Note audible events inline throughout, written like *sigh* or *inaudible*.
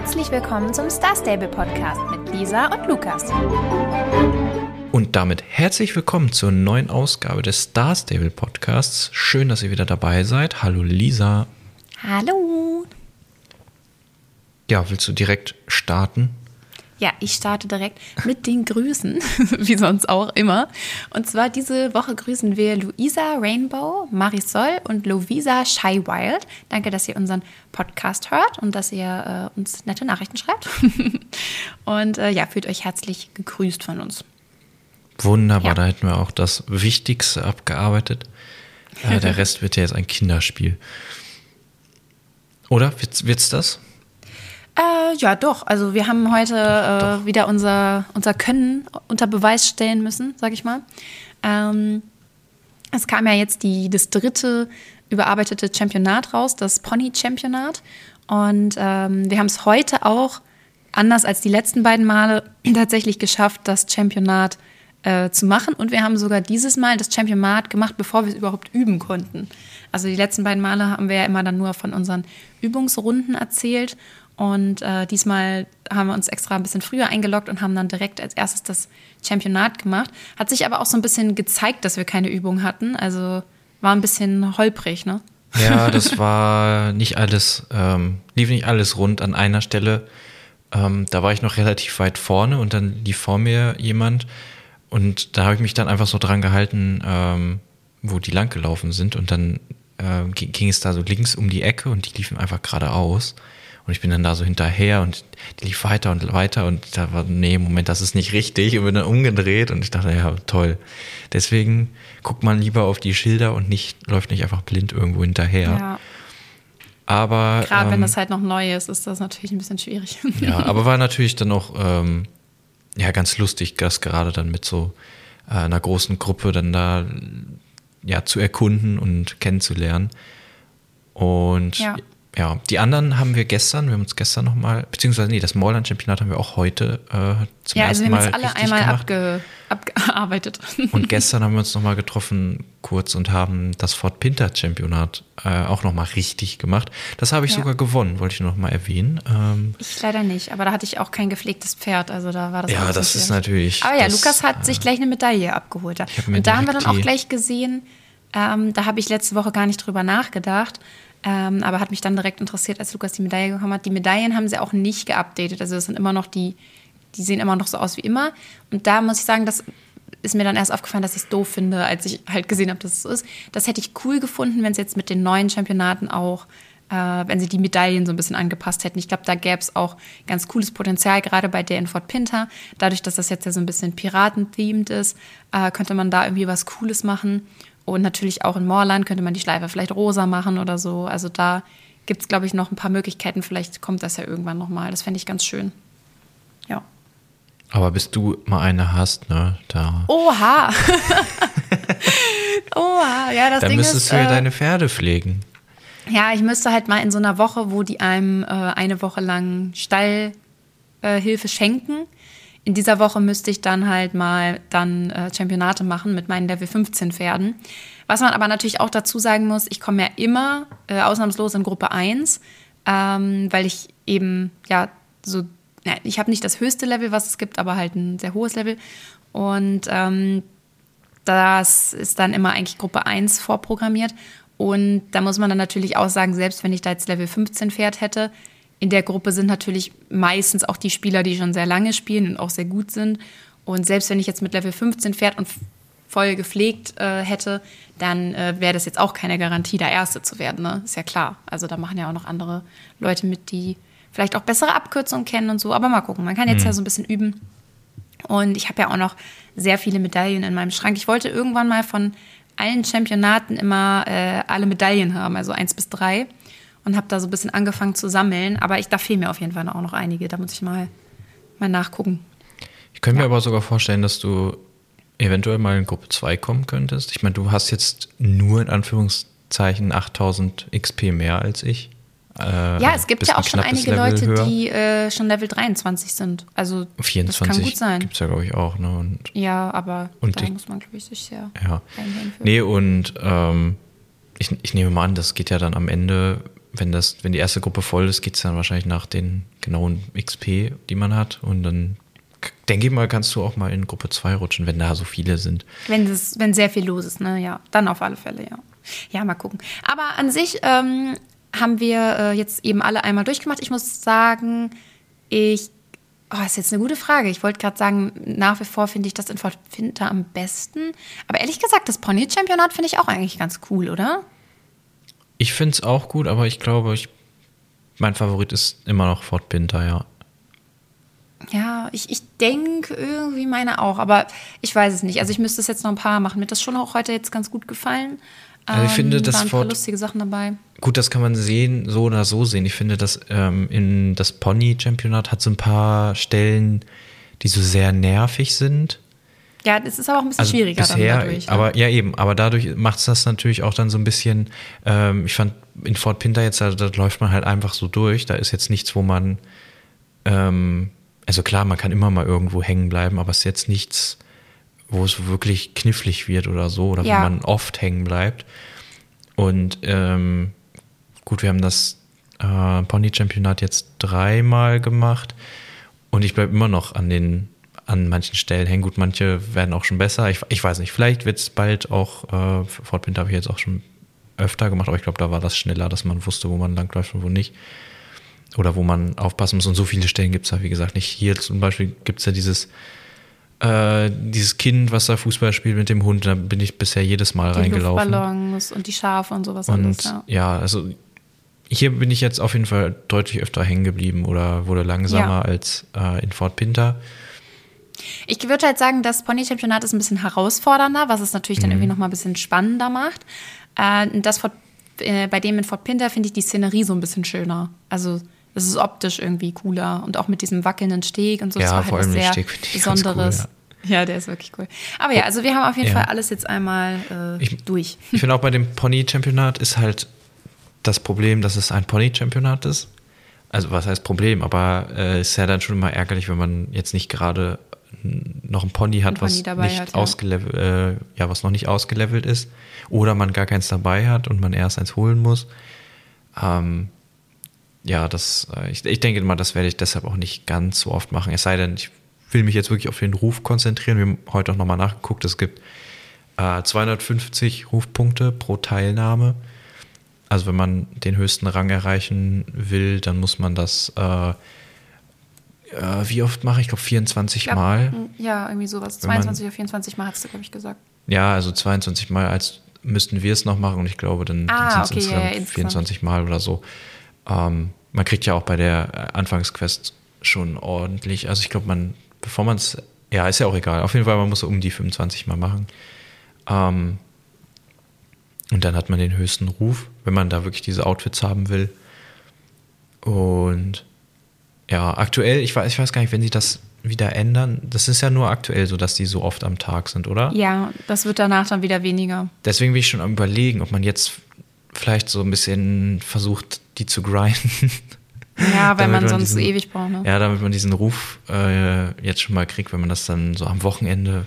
Herzlich willkommen zum Star Stable Podcast mit Lisa und Lukas. Und damit herzlich willkommen zur neuen Ausgabe des Star Stable Podcasts. Schön, dass ihr wieder dabei seid. Hallo Lisa. Hallo. Ja, willst du direkt starten? Ja, ich starte direkt mit den Grüßen, *laughs* wie sonst auch immer. Und zwar diese Woche grüßen wir Luisa Rainbow, Marisol und Lovisa Shywild. Danke, dass ihr unseren Podcast hört und dass ihr äh, uns nette Nachrichten schreibt. *laughs* und äh, ja, fühlt euch herzlich gegrüßt von uns. Wunderbar, ja. da hätten wir auch das Wichtigste abgearbeitet. Äh, der *laughs* Rest wird ja jetzt ein Kinderspiel. Oder? Wird's, wird's das? Äh, ja, doch. Also wir haben heute. Äh, wieder unser, unser Können unter Beweis stellen müssen, sag ich mal. Ähm, es kam ja jetzt die, das dritte überarbeitete Championat raus, das Pony-Championat. Und ähm, wir haben es heute auch, anders als die letzten beiden Male, *clears throat* tatsächlich geschafft, das Championat äh, zu machen. Und wir haben sogar dieses Mal das Championat gemacht, bevor wir es überhaupt üben konnten. Also die letzten beiden Male haben wir ja immer dann nur von unseren Übungsrunden erzählt. Und äh, diesmal haben wir uns extra ein bisschen früher eingeloggt und haben dann direkt als erstes das Championat gemacht. Hat sich aber auch so ein bisschen gezeigt, dass wir keine Übung hatten. Also war ein bisschen holprig, ne? Ja, das war nicht alles, ähm, lief nicht alles rund an einer Stelle. Ähm, da war ich noch relativ weit vorne und dann lief vor mir jemand und da habe ich mich dann einfach so dran gehalten, ähm, wo die lang gelaufen sind und dann äh, ging es da so links um die Ecke und die liefen einfach geradeaus. Und ich bin dann da so hinterher und die lief weiter und weiter und da war, nee, Moment, das ist nicht richtig. Und bin dann umgedreht und ich dachte, ja, toll. Deswegen guckt man lieber auf die Schilder und nicht, läuft nicht einfach blind irgendwo hinterher. Ja. Aber. Gerade ähm, wenn das halt noch neu ist, ist das natürlich ein bisschen schwierig. *laughs* Ja, aber war natürlich dann auch, ähm, ja, ganz lustig, das gerade dann mit so äh, einer großen Gruppe dann da, ja, zu erkunden und kennenzulernen. Und ja ja, die anderen haben wir gestern, wir haben uns gestern nochmal, beziehungsweise nee, das Morland-Championat haben wir auch heute äh, zum ja, also ersten Mal. Ja, also wir haben uns alle einmal abge, abgearbeitet. *laughs* Und gestern haben wir uns nochmal getroffen, kurz, und haben das Fort Pinter-Championat äh, auch nochmal richtig gemacht. Das habe ich ja. sogar gewonnen, wollte ich nochmal erwähnen. Ähm, ich leider nicht, aber da hatte ich auch kein gepflegtes Pferd, also da war das Ja, das ist natürlich. Aber ja, das, Lukas hat äh, sich gleich eine Medaille abgeholt. Und da haben wir dann auch gleich gesehen, ähm, da habe ich letzte Woche gar nicht drüber nachgedacht. Ähm, aber hat mich dann direkt interessiert, als Lukas die Medaille bekommen hat. Die Medaillen haben sie auch nicht geupdatet. Also das sind immer noch die, die sehen immer noch so aus wie immer. Und da muss ich sagen, das ist mir dann erst aufgefallen, dass ich es doof finde, als ich halt gesehen habe, dass es so ist. Das hätte ich cool gefunden, wenn es jetzt mit den neuen Championaten auch, äh, wenn sie die Medaillen so ein bisschen angepasst hätten. Ich glaube, da gäbe es auch ganz cooles Potenzial, gerade bei der in Fort Pinter. Dadurch, dass das jetzt ja so ein bisschen Piraten-themed ist, äh, könnte man da irgendwie was Cooles machen. Und natürlich auch in Moorland könnte man die Schleife vielleicht rosa machen oder so. Also da gibt es, glaube ich, noch ein paar Möglichkeiten. Vielleicht kommt das ja irgendwann nochmal. Das fände ich ganz schön. Ja. Aber bis du mal eine hast, ne, da. Oha! *laughs* Oha, ja, das Dann Ding müsstest ist, du ja äh, deine Pferde pflegen. Ja, ich müsste halt mal in so einer Woche, wo die einem äh, eine Woche lang Stallhilfe äh, schenken, in dieser Woche müsste ich dann halt mal dann äh, Championate machen mit meinen Level 15 Pferden. Was man aber natürlich auch dazu sagen muss, ich komme ja immer äh, ausnahmslos in Gruppe 1, ähm, weil ich eben ja so, ja, ich habe nicht das höchste Level, was es gibt, aber halt ein sehr hohes Level. Und ähm, das ist dann immer eigentlich Gruppe 1 vorprogrammiert. Und da muss man dann natürlich auch sagen, selbst wenn ich da jetzt Level 15 Pferd hätte, in der Gruppe sind natürlich meistens auch die Spieler, die schon sehr lange spielen und auch sehr gut sind. Und selbst wenn ich jetzt mit Level 15 Pferd und voll gepflegt äh, hätte, dann äh, wäre das jetzt auch keine Garantie, der Erste zu werden. Ne? Ist ja klar. Also da machen ja auch noch andere Leute mit, die vielleicht auch bessere Abkürzungen kennen und so. Aber mal gucken, man kann jetzt mhm. ja so ein bisschen üben. Und ich habe ja auch noch sehr viele Medaillen in meinem Schrank. Ich wollte irgendwann mal von allen Championaten immer äh, alle Medaillen haben, also eins bis drei und habe da so ein bisschen angefangen zu sammeln. Aber ich, da fehlen mir auf jeden Fall auch noch einige. Da muss ich mal, mal nachgucken. Ich könnte ja. mir aber sogar vorstellen, dass du eventuell mal in Gruppe 2 kommen könntest. Ich meine, du hast jetzt nur in Anführungszeichen 8000 XP mehr als ich. Äh, ja, es gibt ja auch schon einige Level Leute, höher. die äh, schon Level 23 sind. Also 24 das kann gut sein. Gibt es ja, glaube ich, auch. Ne? Und, ja, aber und da ich, muss man, glaube ich, sich sehr ja. Nee, und ähm, ich, ich nehme mal an, das geht ja dann am Ende wenn das, wenn die erste Gruppe voll ist, geht es dann wahrscheinlich nach den genauen XP, die man hat. Und dann denke ich mal, kannst du auch mal in Gruppe 2 rutschen, wenn da so viele sind. Wenn, das, wenn sehr viel los ist, ne? Ja, dann auf alle Fälle, ja. Ja, mal gucken. Aber an sich ähm, haben wir äh, jetzt eben alle einmal durchgemacht. Ich muss sagen, ich. Oh, ist jetzt eine gute Frage. Ich wollte gerade sagen, nach wie vor finde ich das in Fort Winter am besten. Aber ehrlich gesagt, das Pony-Championat finde ich auch eigentlich ganz cool, oder? Ich finde es auch gut, aber ich glaube, ich, mein Favorit ist immer noch Fort Pinter, ja. Ja, ich, ich denke irgendwie meine auch, aber ich weiß es nicht. Also ich müsste es jetzt noch ein paar machen. Mir hat das schon auch heute jetzt ganz gut gefallen. Also ich finde, ähm, das waren Fort- lustige Sachen dabei. Gut, das kann man sehen, so oder so sehen. Ich finde, dass ähm, in das Pony-Championat hat so ein paar Stellen, die so sehr nervig sind. Ja, das ist aber auch ein bisschen Also schwieriger bisher, dann dadurch. aber ja eben, aber dadurch macht es das natürlich auch dann so ein bisschen, ähm, ich fand in Fort Pinter jetzt, also, da läuft man halt einfach so durch, da ist jetzt nichts, wo man, ähm, also klar, man kann immer mal irgendwo hängen bleiben, aber es ist jetzt nichts, wo es wirklich knifflig wird oder so, oder Ja. wo man oft hängen bleibt. Und ähm, gut, wir haben das äh, Pony-Championat jetzt dreimal gemacht und ich bleibe immer noch an den an manchen Stellen hängen. Gut, manche werden auch schon besser. Ich, ich weiß nicht, vielleicht wird es bald auch, äh, Fortbind habe ich jetzt auch schon öfter gemacht, aber ich glaube, da war das schneller, dass man wusste, wo man langläuft und wo nicht. Oder wo man aufpassen muss. Und so viele Stellen gibt es da, wie gesagt, nicht. Hier zum Beispiel gibt es ja dieses, äh, dieses Kind, was da Fußball spielt mit dem Hund. Da bin ich bisher jedes Mal die reingelaufen. Luftballons und die Schafe und sowas Und alles, ja. ja. also hier bin ich jetzt auf jeden Fall deutlich öfter hängen geblieben oder wurde langsamer Ja. als äh, in Fort Pinter. Ich würde halt sagen, das Pony-Championat ist ein bisschen herausfordernder, was es natürlich Mhm. dann irgendwie noch mal ein bisschen spannender macht. Äh, das Fort, äh, bei dem in Fort Pinter finde ich die Szenerie so ein bisschen schöner. Also es ist optisch irgendwie cooler und auch mit diesem wackelnden Steg und so. Ja, war vor halt allem sehr Steg ganz cool, Besonderes. ja. der ist wirklich cool. Aber ja, also wir haben auf jeden Ja. Fall alles jetzt einmal äh, Ich- durch. *laughs* Ich finde auch bei dem Pony-Championat ist halt das Problem, dass es ein Pony-Championat ist. Also was heißt Problem, aber äh, ist ja dann schon immer ärgerlich, wenn man jetzt nicht gerade noch ein Pony hat, Ein Pony was dabei nicht hat, ja. äh, ja, was noch nicht ausgelevelt ist, oder man gar keins dabei hat und man erst eins holen muss. Ähm, ja, das, äh, ich, ich denke mal, das werde ich deshalb auch nicht ganz so oft machen. Es sei denn, ich will mich jetzt wirklich auf den Ruf konzentrieren. Wir haben heute auch nochmal nachgeguckt, es gibt äh, 250 Rufpunkte pro Teilnahme. Also wenn man den höchsten Rang erreichen will, dann muss man das, äh, äh, wie oft mache ich? Ich glaube 24 Ja, Mal. Ja, irgendwie sowas. Wenn man- 22 oder 24 Mal hast du, glaube ich, gesagt. Ja, also 22 Mal, als müssten wir es noch machen und ich glaube, dann Ah, sind es okay, ja, insgesamt ja, insgesamt. 24 Mal oder so. Ähm, man kriegt ja auch bei der äh, Anfangsquest schon ordentlich, also ich glaube, man, bevor man es, ja, ist ja auch egal. Auf jeden Fall, man muss um die 25 Mal machen. Ähm, und dann hat man den höchsten Ruf, wenn man da wirklich diese Outfits haben will. Und ja, aktuell, ich weiß, ich weiß gar nicht, wenn sie das wieder ändern, das ist ja nur aktuell so, dass die so oft am Tag sind, oder? Ja, das wird danach dann wieder weniger. Deswegen bin ich schon am überlegen, ob man jetzt vielleicht so ein bisschen versucht, die zu grinden. Ja, weil *laughs* Damit man sonst so diesen- ewig braucht. Ne? Ja, damit man diesen Ruf äh, jetzt schon mal kriegt, wenn man das dann so am Wochenende,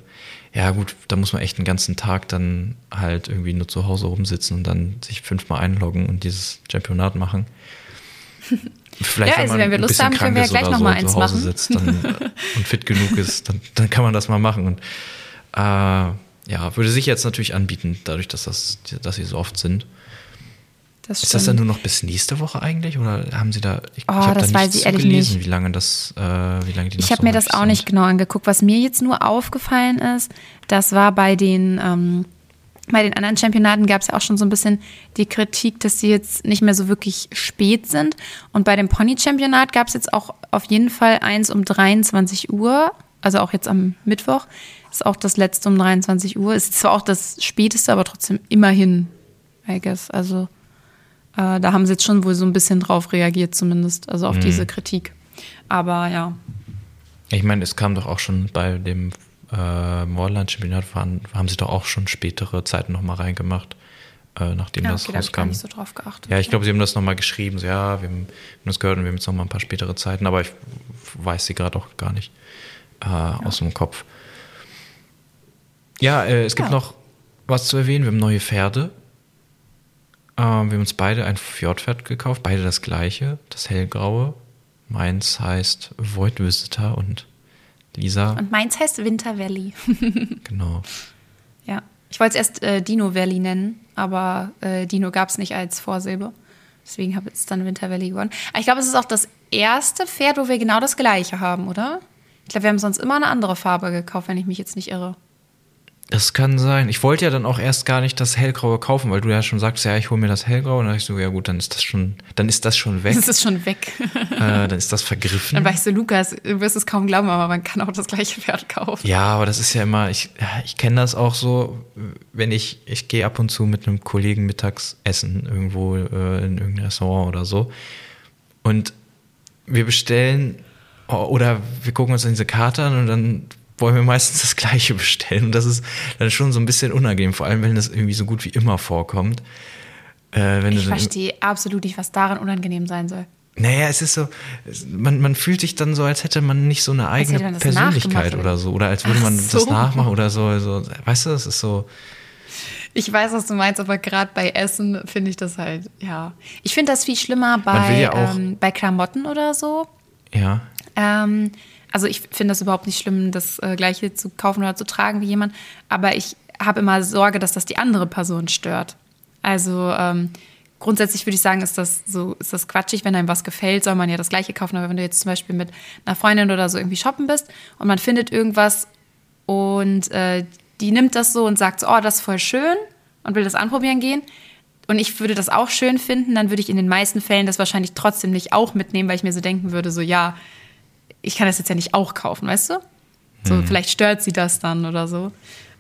ja gut, da muss man echt den ganzen Tag dann halt irgendwie nur zu Hause rumsitzen und dann sich fünfmal einloggen und dieses Championat machen. *laughs* Vielleicht, Ja, also wenn wir ein Lust bisschen haben, können wir ist gleich oder noch so eins machen. sitzt dann, *laughs* und fit genug ist, dann, dann kann man das mal machen. Und äh, ja, würde sich jetzt natürlich anbieten, dadurch, dass, das, dass sie so oft sind. Das Ist das dann nur noch bis nächste Woche eigentlich? Oder haben Sie da. Ich, Oh, ich habe das da weiß nichts ich gelesen, nicht. wie lange das, äh, wie lange die Ich habe so mir das auch nicht sind. genau angeguckt. Was mir jetzt nur aufgefallen ist, das war bei den, ähm, bei den anderen Championaten gab es ja auch schon so ein bisschen die Kritik, dass sie jetzt nicht mehr so wirklich spät sind. Und bei dem Pony-Championat gab es jetzt auch auf jeden Fall eins um 23 Uhr, also auch jetzt am Mittwoch. Ist auch das letzte um 23 Uhr. Ist zwar auch das späteste, aber trotzdem immerhin, I guess. Also äh, da haben sie jetzt schon wohl so ein bisschen drauf reagiert, zumindest, also Mhm. auf diese Kritik. Aber ja, Ich meine, es kam doch auch schon bei dem äh, Moorland-Championat, waren- haben sie doch auch schon spätere Zeiten nochmal reingemacht, äh, nachdem ja das okay, da ich gar rauskam. nicht so drauf geachtet. ja, ich glaube, sie haben das nochmal geschrieben. So, ja, wir haben, das gehört und wir haben jetzt nochmal ein paar spätere Zeiten, aber ich weiß sie gerade auch gar nicht äh, aus dem Kopf. Ja, äh, es gibt Ja. noch was zu erwähnen. Wir haben neue Pferde. wir haben uns beide ein Fjordpferd gekauft, beide das gleiche, das hellgraue. Meins heißt Void Visitor und Lisa. Und meins heißt Winter Valley. *laughs* genau. Ja. Ich wollte es erst äh, Dino Valley nennen, aber äh, Dino gab es nicht als Vorsilbe. Deswegen habe ich es dann Winter Valley gewonnen. Aber ich glaube, es ist auch das erste Pferd, wo wir genau das gleiche haben, oder? Ich glaube, wir haben sonst immer eine andere Farbe gekauft, wenn ich mich jetzt nicht irre. Das kann sein. Ich wollte ja dann auch erst gar nicht das hellgraue kaufen, weil du ja schon sagst, ja, ich hole mir das hellgraue. Und dann dachte ich so, ja gut, dann ist das schon, dann ist das schon weg. *laughs* Das ist schon weg. äh, dann ist das vergriffen. Dann ich so, Lukas, du wirst es kaum glauben, aber man kann auch das gleiche Pferd kaufen. Ja, aber das ist ja immer, ich, ich kenne das auch so, wenn ich, ich gehe ab und zu mit einem Kollegen mittags essen, irgendwo äh, in irgendein Restaurant oder so. Und wir bestellen oder wir gucken uns diese Karte an und dann wollen wir meistens das Gleiche bestellen. Und das ist dann schon so ein bisschen unangenehm, vor allem wenn das irgendwie so gut wie immer vorkommt. Äh, ich verstehe absolut nicht, was daran unangenehm sein soll. Naja, es ist so, man, man fühlt sich dann so, als hätte man nicht so eine eigene Persönlichkeit oder so. Oder als würde man so. das nachmachen oder so. Also, weißt du, es ist so. Ich weiß, was du meinst, aber gerade bei Essen finde ich das halt, ja. Ich finde das viel schlimmer bei, ja ähm, bei Klamotten oder so. Ja. Ähm, also ich finde das überhaupt nicht schlimm, das äh, gleiche zu kaufen oder zu tragen wie jemand, aber ich habe immer Sorge, dass das die andere Person stört. Also ähm, grundsätzlich würde ich sagen, ist das so, ist das quatschig, wenn einem was gefällt, soll man ja das gleiche kaufen. Aber wenn du jetzt zum Beispiel mit einer Freundin oder so irgendwie shoppen bist und man findet irgendwas und äh, die nimmt das so und sagt so, oh, das ist voll schön und will das anprobieren gehen. Und ich würde das auch schön finden, dann würde ich in den meisten Fällen das wahrscheinlich trotzdem nicht auch mitnehmen, weil ich mir so denken würde, so ja, ich kann das jetzt ja nicht auch kaufen, weißt du? So, hm. vielleicht stört sie das dann oder so.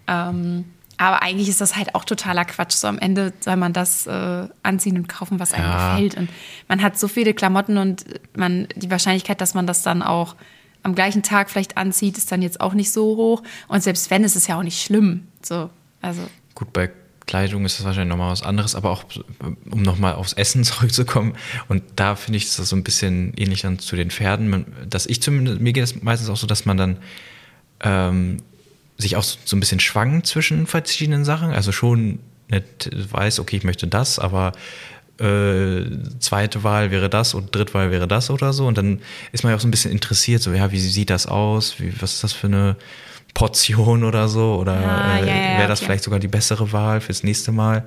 Ähm, aber eigentlich ist das halt auch totaler Quatsch. So am Ende soll man das äh, anziehen und kaufen, was einem ja. gefällt. Und man hat so viele Klamotten und man, die Wahrscheinlichkeit, dass man das dann auch am gleichen Tag vielleicht anzieht, ist dann jetzt auch nicht so hoch. Und selbst wenn, ist es ja auch nicht schlimm. So, also. Gut, bei Kleidung ist das wahrscheinlich nochmal was anderes, aber auch, um nochmal aufs Essen *laughs* zurückzukommen, und da finde ich das so ein bisschen ähnlich dann zu den Pferden, dass ich zumindest, mir geht es meistens auch so, dass man dann ähm, sich auch so, ein bisschen schwankt zwischen verschiedenen Sachen, also schon nicht weiß, okay, ich möchte das, aber äh, zweite Wahl wäre das und dritte Wahl wäre das oder so, und dann ist man ja auch so ein bisschen interessiert, so, ja, wie sieht das aus, wie, was ist das für eine Portion oder so? Oder ah, äh, ja, ja, wäre das okay. vielleicht sogar die bessere Wahl fürs nächste Mal?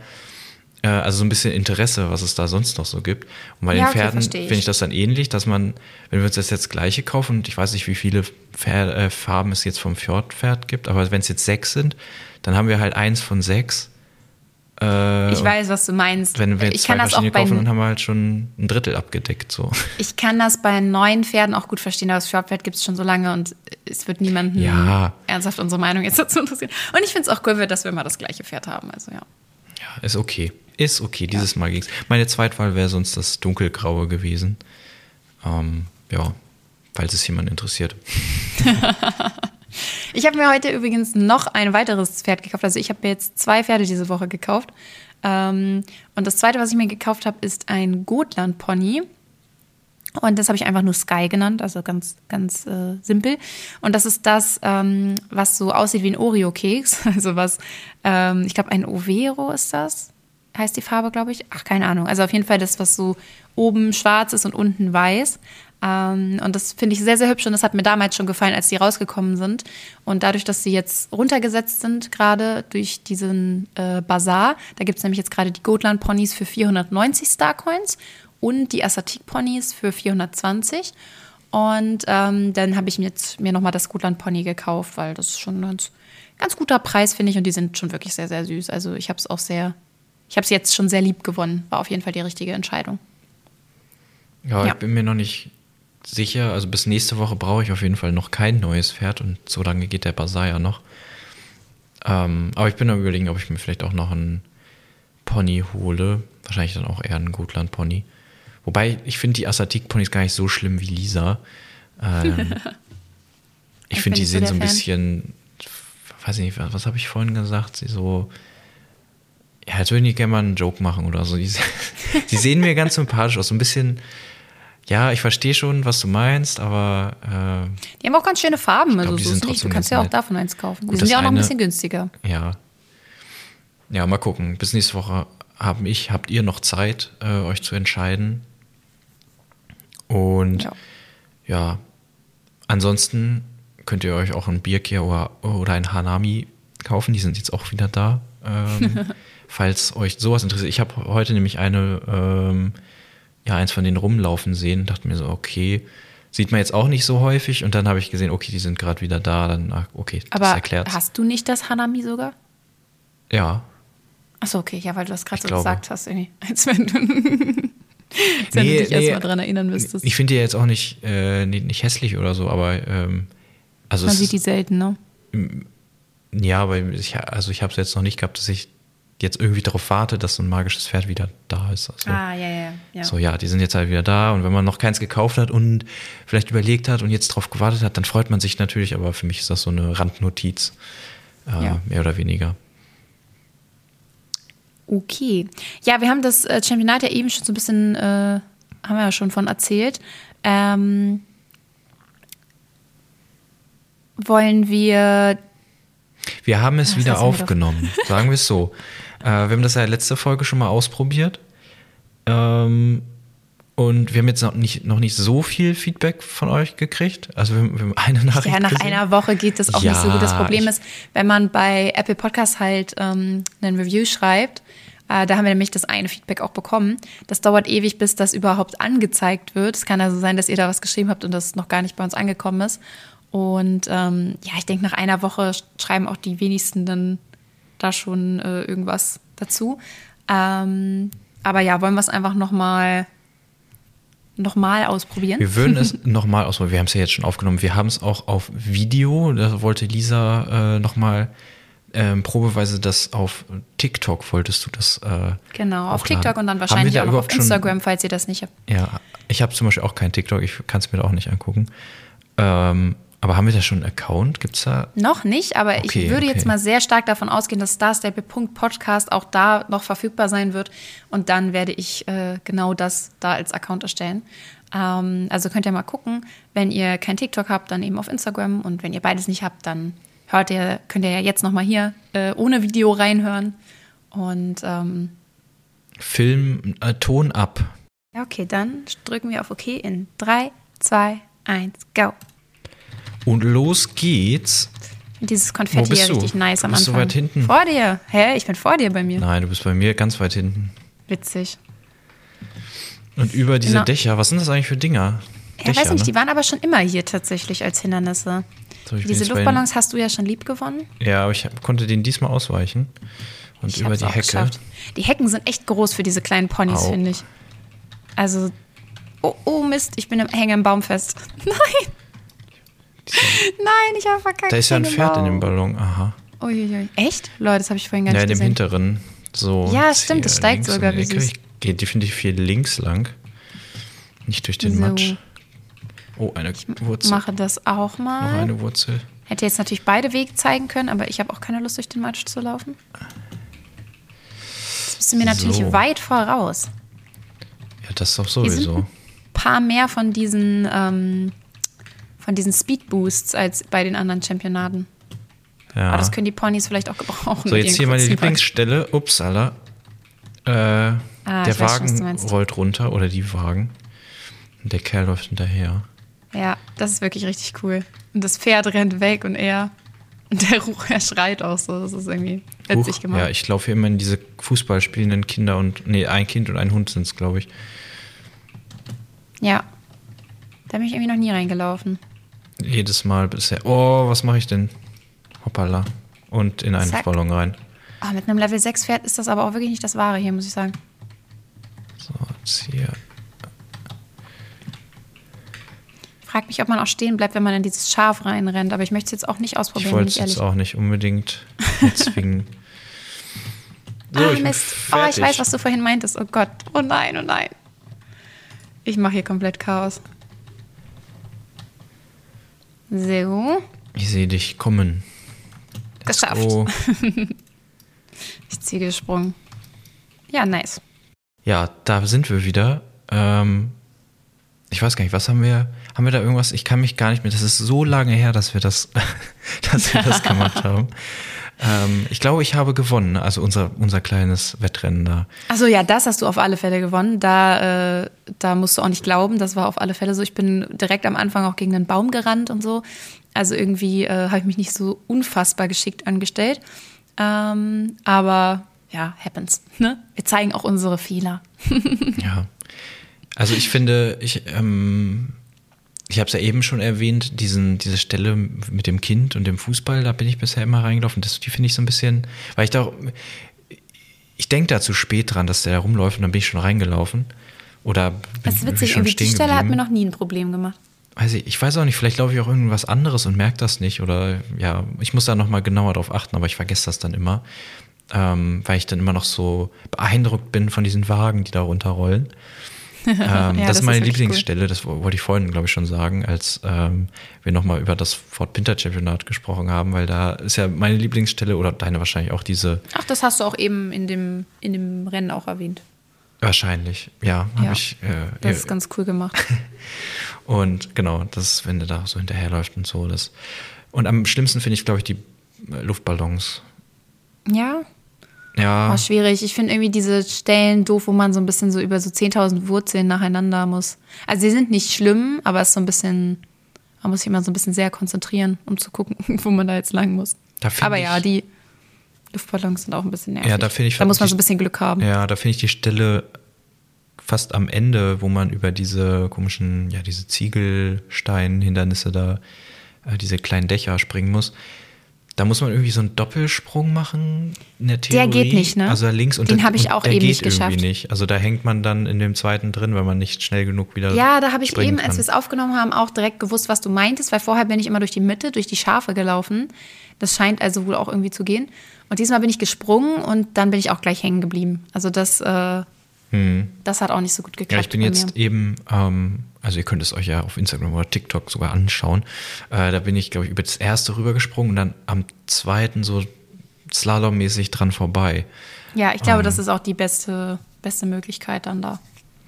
Äh, also so ein bisschen Interesse, was es da sonst noch so gibt. Und bei ja, den Pferden okay, finde ich das dann ähnlich, dass man, wenn wir uns das jetzt gleiche kaufen, und ich weiß nicht, wie viele Pferd, äh, Farben es jetzt vom Fjordpferd gibt, aber wenn es jetzt sechs sind, dann haben wir halt eins von sechs äh, ich weiß, was du meinst. Wenn wir jetzt ich zwei verschiedene kaufen, dann haben wir halt schon ein Drittel abgedeckt. So. *laughs* Ich kann das bei neuen Pferden auch gut verstehen, aber das Shortpferd gibt es schon so lange und es wird niemanden ja. ernsthaft unsere Meinung jetzt *laughs* dazu interessieren. Und ich finde es auch cool, dass wir mal das gleiche Pferd haben. Also ja. Ja, ist okay. Ist okay, dieses ja. Mal ging es. Meine Zweitwahl wäre sonst das dunkelgraue gewesen. Ähm, ja, falls es jemand interessiert. *laughs* Ich habe mir heute übrigens noch ein weiteres Pferd gekauft. Also ich habe mir jetzt zwei Pferde diese Woche gekauft. Ähm, und das zweite, was ich mir gekauft habe, ist ein Gotland-Pony. Und das habe ich einfach nur Sky genannt, also ganz, ganz äh, simpel. Und das ist das, ähm, was so aussieht wie ein Oreo-Keks. *laughs* Also was, ähm, ich glaube, ein Overo ist das. Heißt die Farbe, glaube ich. Ach, keine Ahnung. Also auf jeden Fall das, was so oben schwarz ist und unten weiß. Ähm, und das finde ich sehr, sehr hübsch und das hat mir damals schon gefallen, als die rausgekommen sind. Und dadurch, dass sie jetzt runtergesetzt sind, gerade durch diesen äh, Bazar, da gibt es nämlich jetzt gerade die Gotland-Ponys für 490 Starcoins und die Assatik-Ponys für 420. Und ähm, dann habe ich mir jetzt mir nochmal das Gotland-Pony gekauft, weil das ist schon ein ganz, ganz guter Preis, finde ich. Und die sind schon wirklich sehr, sehr süß. Also ich habe es auch sehr, ich habe es jetzt schon sehr lieb gewonnen. War auf jeden Fall die richtige Entscheidung. Ja, ja, ich bin mir noch nicht sicher, also bis nächste Woche brauche ich auf jeden Fall noch kein neues Pferd und so lange geht der Basar ja noch. Ähm, aber ich bin am überlegen, ob ich mir vielleicht auch noch einen Pony hole. Wahrscheinlich dann auch eher einen Gotland-Pony. Wobei, ich finde die Assatik-Ponys gar nicht so schlimm wie Lisa. Ähm, *laughs* ich finde, die sehen so ein Fan. bisschen, weiß ich nicht, was, was habe ich vorhin gesagt? Sie so, ja, jetzt würde ich gerne mal einen Joke machen oder so. Die, *laughs* die sehen mir ganz sympathisch aus, so ein bisschen ja, ich verstehe schon, was du meinst, aber. Äh, die haben auch ganz schöne Farben, also so ist nicht. Du kannst ja auch davon eins kaufen. Gut, die sind ja auch noch ein bisschen günstiger. Ja. Ja, mal gucken. Bis nächste Woche haben ich, habt ihr noch Zeit, äh, euch zu entscheiden. Und Ja. ja, ansonsten könnt ihr euch auch ein Bierkier oder, oder ein Hanami kaufen. Die sind jetzt auch wieder da. Ähm, *laughs* falls euch sowas interessiert. Ich habe heute nämlich eine, ähm, ja, eins von denen rumlaufen sehen. Dachte mir so, okay, sieht man jetzt auch nicht so häufig. Und dann habe ich gesehen, okay, die sind gerade wieder da. Dann, ach, okay, das Aber erklärt. hast du nicht das Hanami sogar? Ja, Achso, okay, ja, weil du das gerade so glaube. gesagt hast, irgendwie. *laughs* Als wenn du, *laughs* als wenn Nee, du dich nee, erstmal dran erinnern müsstest. ich finde die jetzt auch nicht, äh, nicht, nicht hässlich oder so, aber ähm, also Man sieht die selten, ne? Ja, aber ich, also ich habe es jetzt noch nicht gehabt, dass ich jetzt irgendwie darauf warte, dass so ein magisches Pferd wieder da ist. Also, Ah, ja, ja, ja. So, ja, die sind jetzt halt wieder da und wenn man noch keins gekauft hat und vielleicht überlegt hat und jetzt drauf gewartet hat, dann freut man sich natürlich, aber für mich ist das so eine Randnotiz, äh, Ja. mehr oder weniger. Okay. Ja, wir haben das äh, Championat ja eben schon so ein bisschen, äh, haben wir ja schon von erzählt. Ähm, wollen wir, Wir haben es Das wieder aufgenommen, sagen wir es so. *laughs* Äh, wir haben das ja letzte Folge schon mal ausprobiert. Ähm, und wir haben jetzt noch nicht, noch nicht so viel Feedback von euch gekriegt. Also wir, wir haben eine Nachricht ja, nach gesehen. einer Woche geht das auch nicht so gut. Das Ja, Problem ist, wenn man bei Apple Podcasts halt ähm, ein Review schreibt, äh, da haben wir nämlich das eine Feedback auch bekommen. Das dauert ewig, bis das überhaupt angezeigt wird. Es kann also sein, dass ihr da was geschrieben habt und das noch gar nicht bei uns angekommen ist. Und ähm, ja, ich denke, nach einer Woche schreiben auch die wenigsten dann da schon äh, irgendwas dazu. Ähm, aber ja, wollen wir es einfach nochmal noch mal ausprobieren? Wir würden es *laughs* nochmal ausprobieren. Wir haben es ja jetzt schon aufgenommen. Wir haben es auch auf Video. Da wollte Lisa äh, nochmal ähm, probeweise das auf TikTok wolltest du das. Äh, Genau, auf. TikTok und dann wahrscheinlich da auch auf überhaupt schon- Instagram, falls ihr das nicht habt. Ja, ich habe zum Beispiel auch kein TikTok. Ich kann es mir da auch nicht angucken. Ähm, aber haben wir da schon einen Account? Gibt es da? Noch nicht, aber Okay, ich würde okay. jetzt mal sehr stark davon ausgehen, dass Starstable.podcast auch da noch verfügbar sein wird. Und dann werde ich äh, genau das da als Account erstellen. Ähm, also könnt ihr mal gucken. Wenn ihr kein TikTok habt, dann eben auf Instagram. Und wenn ihr beides nicht habt, dann hört ihr, könnt ihr ja jetzt noch mal hier äh, ohne Video reinhören. Und ähm, Film, äh, Ton ab. ja, okay, dann drücken wir auf OK in 3, 2, 1, go. Und los geht's. Dieses Konfetti bist ja du? richtig nice am Bist du Anfang. weit hinten? Vor dir. Hä? Ich bin vor dir bei mir. Nein, du bist bei mir ganz weit hinten. Witzig. Und über diese Genau. Dächer, was sind das eigentlich für Dinger? Ja, weiß nicht, ne? die waren aber schon immer hier tatsächlich als Hindernisse. So, Diese Luftballons hast du ja schon lieb gewonnen. Ja, aber ich konnte den diesmal ausweichen. Und Ich über die Hecke. geschafft. Die Hecken sind echt groß für diese kleinen Ponys, finde ich. Also, oh, oh Mist, ich bin im, hänge im Baum fest. *laughs* Nein, nein, ich habe verkackt. Da ist ja ein Ich hänge Pferd in dem Ballon. Aha. Uiuiui. Echt? Leute, das habe ich vorhin gar Ja, nicht in dem gesehen. hinteren. So. Ja, stimmt, es steigt sogar, wie süß. Ich gehe definitiv viel links lang. Nicht durch den So. Matsch. Oh, eine Wurzel. Mache das auch Noch mal. eine Wurzel. Hätte jetzt natürlich beide Wege zeigen können, aber ich habe auch keine Lust, durch den Matsch zu laufen. Jetzt bist du mir natürlich So. weit voraus. Ja, das doch Hier sind sowieso. ein paar mehr von diesen, ähm, von diesen Speed Boosts als bei den anderen Championaten. Ja. Aber das können die Ponys vielleicht auch gebrauchen. so, jetzt hier meine Lieblingsstelle. Upsala. Äh, Ah, der schon, Wagen meinst. rollt runter oder die Wagen. Und der Kerl läuft hinterher. Ja, das ist wirklich richtig cool. Und das Pferd rennt weg und er, und der Ruch, er schreit auch so. Das ist irgendwie witzig Huch, gemacht. Ja, ich laufe hier immer in diese Fußball spielenden Kinder und. Nee, ein Kind und ein Hund sind es, glaube ich. ja. Da bin ich irgendwie noch nie reingelaufen. Jedes Mal bisher. Oh, was mache ich denn? Hoppala. Und in einen Zack. Ballon rein. Ah, mit einem Level 6 Pferd ist das aber auch wirklich nicht das Wahre hier, muss ich sagen. So, jetzt hier. Frag mich, ob man auch stehen bleibt, wenn man in dieses Schaf reinrennt. Aber ich möchte es jetzt auch nicht Ich ausprobieren, wollte bin es ich jetzt auch nicht unbedingt *laughs* zwingen. So, ah, ich Mist. Oh, ich weiß, was du vorhin meintest. Oh Gott. Oh nein, oh nein. Ich mache hier komplett Chaos. So. Ich sehe dich kommen. Geschafft. Oh, *laughs* Ich Ziege gesprungen. Ja, nice. ja, da sind wir wieder. Ähm, ich weiß gar nicht, was haben wir? Haben wir da irgendwas? Ich kann mich gar nicht mehr. Das ist so lange her, dass wir das, *laughs* dass wir das gemacht haben. *laughs* ähm, ich glaube, ich habe gewonnen, also unser, unser kleines Wettrennen da. Also ja, das hast du auf alle Fälle gewonnen. Da, äh, da musst du auch nicht glauben, das war auf alle Fälle so. Ich bin direkt am Anfang auch gegen einen Baum gerannt und so. Also irgendwie äh, habe ich mich nicht so unfassbar geschickt angestellt. Ähm, aber ja, happens. Ne? Wir zeigen auch unsere Fehler. *laughs* ja. Also ich finde, ich, ähm, ich habe es ja eben schon erwähnt, diesen, diese Stelle mit dem Kind und dem Fußball, da bin ich bisher immer reingelaufen. Das, die finde ich so ein bisschen, weil ich da, ich denke da zu spät dran, dass der da rumläuft und dann bin ich schon reingelaufen. Oder bin, das ist witzig, schon die Stelle hat mir noch nie ein Problem gemacht. Weiß ich, ich weiß auch nicht, vielleicht laufe ich auch irgendwas anderes und merke das nicht. Oder ja, ich muss da nochmal genauer drauf achten, aber ich vergesse das dann immer. Ähm, weil ich dann immer noch so beeindruckt bin von diesen Wagen, die da runterrollen. *laughs* ähm, ja, das, das, ist meine Lieblingsstelle, cool. das wollte ich vorhin, glaube ich, schon sagen, als ähm, wir nochmal über das Fort Pinter Championat gesprochen haben, weil da ist ja meine Lieblingsstelle oder deine wahrscheinlich auch diese. Ach, das hast du auch eben in dem, in dem Rennen auch erwähnt. Wahrscheinlich, ja. ja ich, äh, das ja. ist ganz cool gemacht. *laughs* und genau, das, wenn der da so hinterherläuft und so. Das. Und am schlimmsten finde ich, glaube ich, die äh, Luftballons. Ja, ja. War schwierig. Ich finde irgendwie diese Stellen doof, wo man so ein bisschen so über so 10.000 Wurzeln nacheinander muss. Also sie sind nicht schlimm, aber es ist so ein bisschen, man muss sich immer so ein bisschen sehr konzentrieren, um zu gucken, *laughs* wo man da jetzt lang muss. aber ja, die Luftballons sind auch ein bisschen nervig. Ja, da finde ich. Da muss man so ein bisschen Glück haben. Ja, da finde ich die Stelle fast am Ende, wo man über diese komischen, ja, diese Ziegelstein-Hindernisse da, äh, diese kleinen Dächer springen muss da muss man irgendwie so einen Doppelsprung machen in der Theorie. Der geht nicht, ne? Also links und den habe ich auch eben nicht geschafft. Nicht. Also da hängt man dann in dem zweiten drin, weil man nicht schnell genug wieder. Ja, da habe ich eben, kann. als wir es aufgenommen haben, auch direkt gewusst, was du meintest, weil vorher bin ich immer durch die Mitte, durch die Schafe gelaufen. Das scheint also wohl auch irgendwie zu gehen. Und diesmal bin ich gesprungen und dann bin ich auch gleich hängen geblieben. Also das, äh, hm. das hat auch nicht so gut geklappt. Ja, ich bin jetzt eben ähm, also ihr könnt es euch ja auf Instagram oder TikTok sogar anschauen. Äh, da bin ich, glaube ich, über das erste rübergesprungen und dann am zweiten so slalommäßig dran vorbei. Ja, ich glaube, ähm, das ist auch die beste, beste Möglichkeit dann da.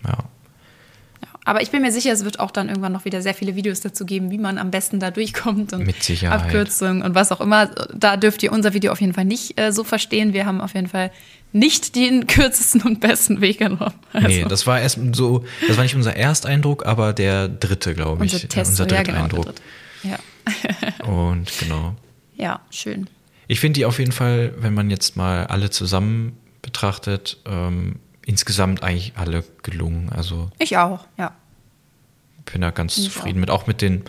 Ja. ja. Aber ich bin mir sicher, es wird auch dann irgendwann noch wieder sehr viele Videos dazu geben, wie man am besten da durchkommt und Mit Sicherheit. Abkürzungen und was auch immer. Da dürft ihr unser Video auf jeden Fall nicht äh, so verstehen. Wir haben auf jeden Fall nicht den kürzesten und besten Weg genommen. Also. Nee, das war erst so, das war nicht unser Ersteindruck, aber der dritte, glaube ich. Unser Test, unser dritter ja, genau, Eindruck. Ja. *laughs* und genau. Ja, schön. Ich finde die auf jeden Fall, wenn man jetzt mal alle zusammen betrachtet, ähm, insgesamt eigentlich alle gelungen. Also ich auch, ja. Bin da ganz ich zufrieden auch. mit, auch mit den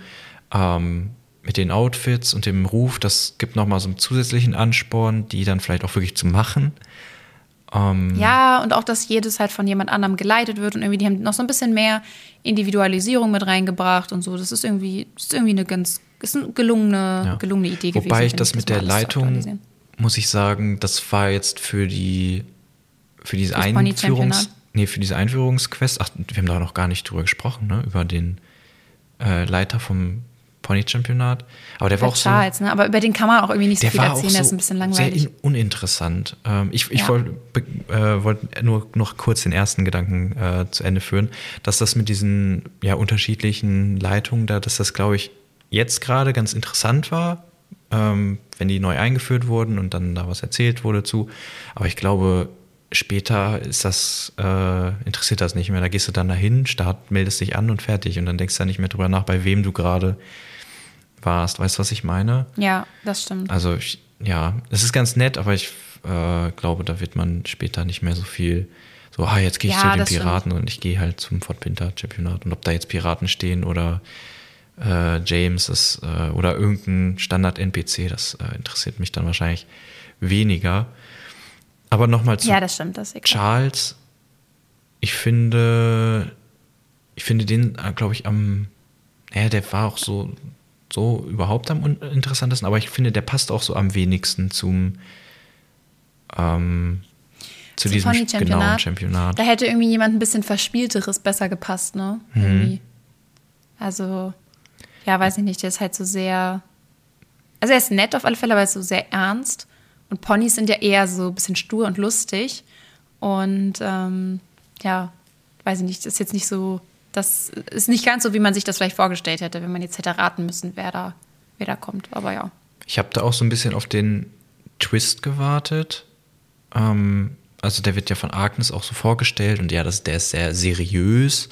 ähm, mit den Outfits und dem Ruf, das gibt nochmal so einen zusätzlichen Ansporn, die dann vielleicht auch wirklich zu machen. Ähm ja, und auch, dass jedes halt von jemand anderem geleitet wird und irgendwie, die haben noch so ein bisschen mehr Individualisierung mit reingebracht und so. Das ist irgendwie, das ist irgendwie eine ganz ist eine gelungene, ja. gelungene Idee Wobei gewesen. Wobei ich das mit der Leitung, muss ich sagen, das war jetzt für die für diese Einführungs nee, für diese Einführungsquest, ach, wir haben da noch gar nicht drüber gesprochen, ne, über den äh, Leiter vom Pony-Championat. Aber der war auch Charles, so. Ne? Aber über den kann man auch irgendwie nicht so viel erzählen, so der ist ein bisschen langweilig. Sehr uninteressant. Ähm, ich ich ja. wollte äh, wollt nur noch kurz den ersten Gedanken äh, zu Ende führen, dass das mit diesen ja, unterschiedlichen Leitungen da, dass das, glaube ich, jetzt gerade ganz interessant war, ähm, wenn die neu eingeführt wurden und dann da was erzählt wurde zu. Aber ich glaube, später ist das, äh, interessiert das nicht mehr. Da gehst du dann dahin, start, meldest dich an und fertig. Und dann denkst du ja nicht mehr drüber nach, bei wem du gerade warst. Weißt du, was ich meine? Ja, das stimmt. Also, ich, ja, es ist ganz nett, aber ich äh, glaube, da wird man später nicht mehr so viel so, ah, jetzt gehe ich ja, zu den Piraten stimmt. und ich gehe halt zum Fort Pinter Championat. Und ob da jetzt Piraten stehen oder äh, James ist, äh, oder irgendein Standard-NPC, das äh, interessiert mich dann wahrscheinlich weniger. Aber nochmal zu ja, das stimmt, das Charles. Ich finde, ich finde den, äh, glaube ich, am, naja, der war auch so so überhaupt am interessantesten, aber ich finde, der passt auch so am wenigsten zum ähm, zu, zu diesem Championat. genauen Championat. Da hätte irgendwie jemand ein bisschen Verspielteres besser gepasst, ne? Mhm. Also, ja, weiß ich nicht, der ist halt so sehr. Also, er ist nett auf alle Fälle, aber er ist so sehr ernst. Und Ponys sind ja eher so ein bisschen stur und lustig. Und ähm, ja, weiß ich nicht, ist jetzt nicht so das ist nicht ganz so, wie man sich das vielleicht vorgestellt hätte, wenn man jetzt hätte raten müssen, wer da, wer da kommt. Aber ja. Ich habe da auch so ein bisschen auf den Twist gewartet. Ähm, also der wird ja von Agnes auch so vorgestellt und ja, das, der ist sehr seriös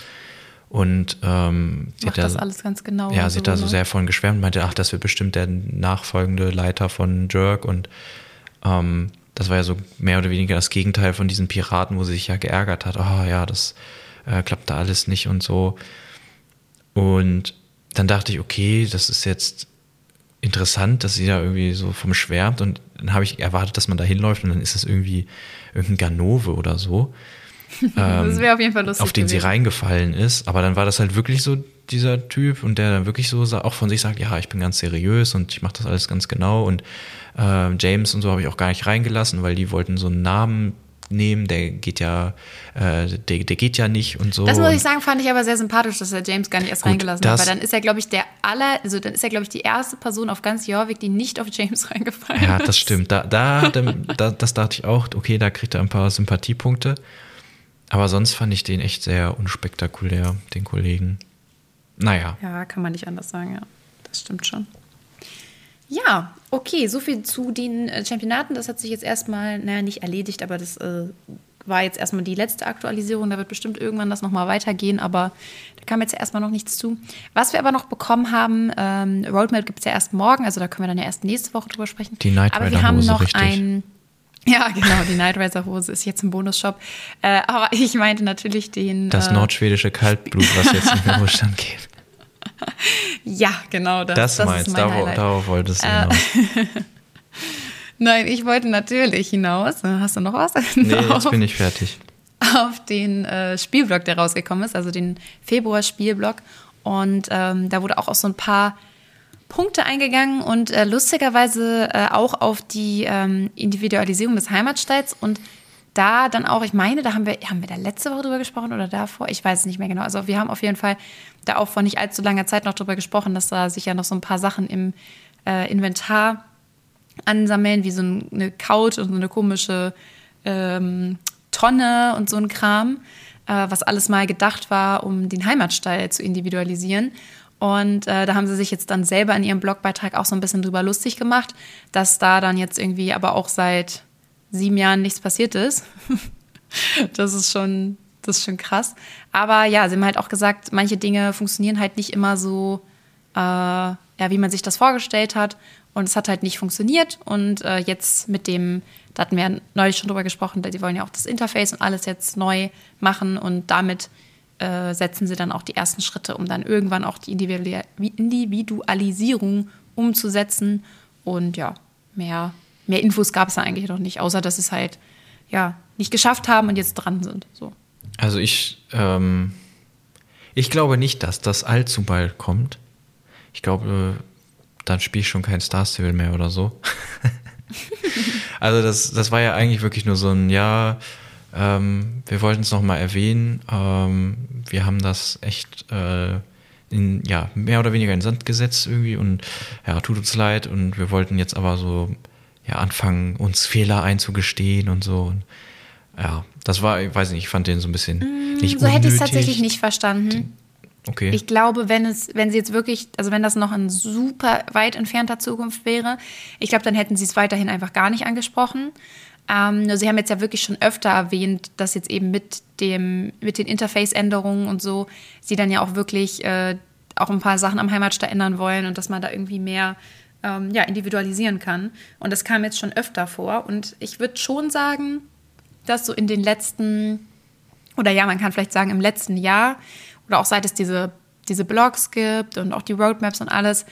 und ähm, sie Macht hat da, das alles ganz genau. Ja, sie hat da so ne? sehr von geschwärmt, meinte, ach, das wird bestimmt der nachfolgende Leiter von Jerk und ähm, das war ja so mehr oder weniger das Gegenteil von diesen Piraten, wo sie sich ja geärgert hat, oh ja, das äh, klappt da alles nicht und so. Und dann dachte ich, okay, das ist jetzt interessant, dass sie da irgendwie so vom schwärmt und dann habe ich erwartet, dass man da hinläuft und dann ist das irgendwie irgendein Ganove oder so. *laughs* das wäre auf jeden Fall lustig. Auf den gewesen. sie reingefallen ist. Aber dann war das halt wirklich so dieser Typ und der dann wirklich so auch von sich sagt, ja, ich bin ganz seriös und ich mache das alles ganz genau. Und äh, James und so habe ich auch gar nicht reingelassen, weil die wollten so einen Namen nehmen, der geht ja, äh, der, der geht ja nicht und so. Das muss ich sagen, fand ich aber sehr sympathisch, dass er James gar nicht erst Gut, reingelassen hat, weil dann ist er, glaube ich, der aller, also dann ist er, glaube ich, die erste Person auf ganz Jorvik, die nicht auf James *laughs* reingefallen ist. Ja, das stimmt. Da, da, da, das dachte ich auch, okay, da kriegt er ein paar Sympathiepunkte. Aber sonst fand ich den echt sehr unspektakulär, den Kollegen. Naja. Ja, kann man nicht anders sagen, ja. Das stimmt schon. Ja, okay, so viel zu den äh, Championaten. Das hat sich jetzt erstmal, naja, nicht erledigt, aber das äh, war jetzt erstmal die letzte Aktualisierung. Da wird bestimmt irgendwann das nochmal weitergehen, aber da kam jetzt erstmal noch nichts zu. Was wir aber noch bekommen haben, ähm, Roadmap gibt es ja erst morgen, also da können wir dann ja erst nächste Woche drüber sprechen. Die Night Aber wir haben noch richtig. ein. Ja, genau, die Night Rider Hose ist jetzt im Bonusshop. Äh, aber ich meinte natürlich den. Das äh, nordschwedische Kaltblut, was jetzt in den *laughs* Ruhestand geht. *laughs* ja, genau das. Das, das meinst, darauf, darauf wolltest du hinaus. *laughs* Nein, ich wollte natürlich hinaus. Hast du noch was? Nee, jetzt *laughs* bin ich fertig. Auf den äh, Spielblock, der rausgekommen ist, also den Februar-Spielblock. Und ähm, da wurde auch auf so ein paar Punkte eingegangen und äh, lustigerweise äh, auch auf die ähm, Individualisierung des Heimatstalls und da dann auch, ich meine, da haben wir, haben wir da letzte Woche drüber gesprochen oder davor? Ich weiß es nicht mehr genau. Also wir haben auf jeden Fall da auch vor nicht allzu langer Zeit noch drüber gesprochen, dass da sich ja noch so ein paar Sachen im äh, Inventar ansammeln, wie so eine Couch und so eine komische ähm, Tonne und so ein Kram, äh, was alles mal gedacht war, um den Heimatstall zu individualisieren. Und äh, da haben sie sich jetzt dann selber in ihrem Blogbeitrag auch so ein bisschen drüber lustig gemacht, dass da dann jetzt irgendwie aber auch seit sieben Jahren nichts passiert ist. *laughs* das ist schon, das ist schon krass. Aber ja, sie haben halt auch gesagt, manche Dinge funktionieren halt nicht immer so, äh, ja, wie man sich das vorgestellt hat. Und es hat halt nicht funktioniert. Und äh, jetzt mit dem, da hatten wir ja neulich schon drüber gesprochen, die wollen ja auch das Interface und alles jetzt neu machen. Und damit äh, setzen sie dann auch die ersten Schritte, um dann irgendwann auch die Individualisierung umzusetzen. Und ja, mehr mehr Infos gab es da eigentlich noch nicht, außer dass es halt ja nicht geschafft haben und jetzt dran sind. So. Also ich, ähm, ich glaube nicht, dass das allzu bald kommt. Ich glaube, dann spiele ich schon kein Star Stable mehr oder so. *laughs* also das, das war ja eigentlich wirklich nur so ein Ja, ähm, wir wollten es nochmal erwähnen. Ähm, wir haben das echt äh, in, ja, mehr oder weniger in den Sand gesetzt irgendwie und ja, tut uns leid und wir wollten jetzt aber so ja, anfangen, uns Fehler einzugestehen und so. Und, ja, das war, ich weiß nicht, ich fand den so ein bisschen mm, nicht So hätte ich es tatsächlich nicht verstanden. Okay. Ich glaube, wenn es, wenn sie jetzt wirklich, also wenn das noch in super weit entfernter Zukunft wäre, ich glaube, dann hätten sie es weiterhin einfach gar nicht angesprochen. Ähm, nur sie haben jetzt ja wirklich schon öfter erwähnt, dass jetzt eben mit dem, mit den Interface-Änderungen und so, sie dann ja auch wirklich äh, auch ein paar Sachen am Heimatstaat ändern wollen und dass man da irgendwie mehr ähm, ja, individualisieren kann. Und das kam jetzt schon öfter vor. Und ich würde schon sagen, dass so in den letzten, oder ja, man kann vielleicht sagen im letzten Jahr, oder auch seit es diese, diese Blogs gibt und auch die Roadmaps und alles,